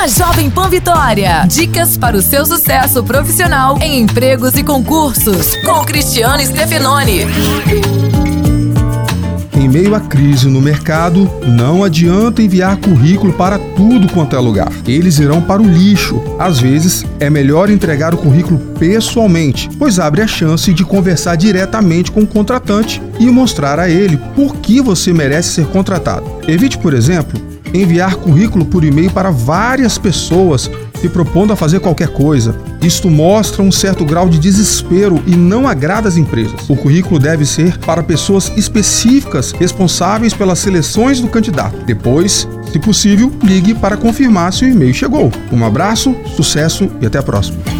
na Jovem Pan Vitória. Dicas para o seu sucesso profissional em empregos e concursos. Com Cristiano Stefanoni. Em meio à crise no mercado, não adianta enviar currículo para tudo quanto é lugar. Eles irão para o lixo. Às vezes, é melhor entregar o currículo pessoalmente, pois abre a chance de conversar diretamente com o contratante e mostrar a ele por que você merece ser contratado. Evite, por exemplo, enviar currículo por e-mail para várias pessoas se propondo a fazer qualquer coisa. Isto mostra um certo grau de desespero e não agrada às empresas. O currículo deve ser para pessoas específicas responsáveis pelas seleções do candidato. Depois, se possível, ligue para confirmar se o e-mail chegou. Um abraço, sucesso e até a próxima.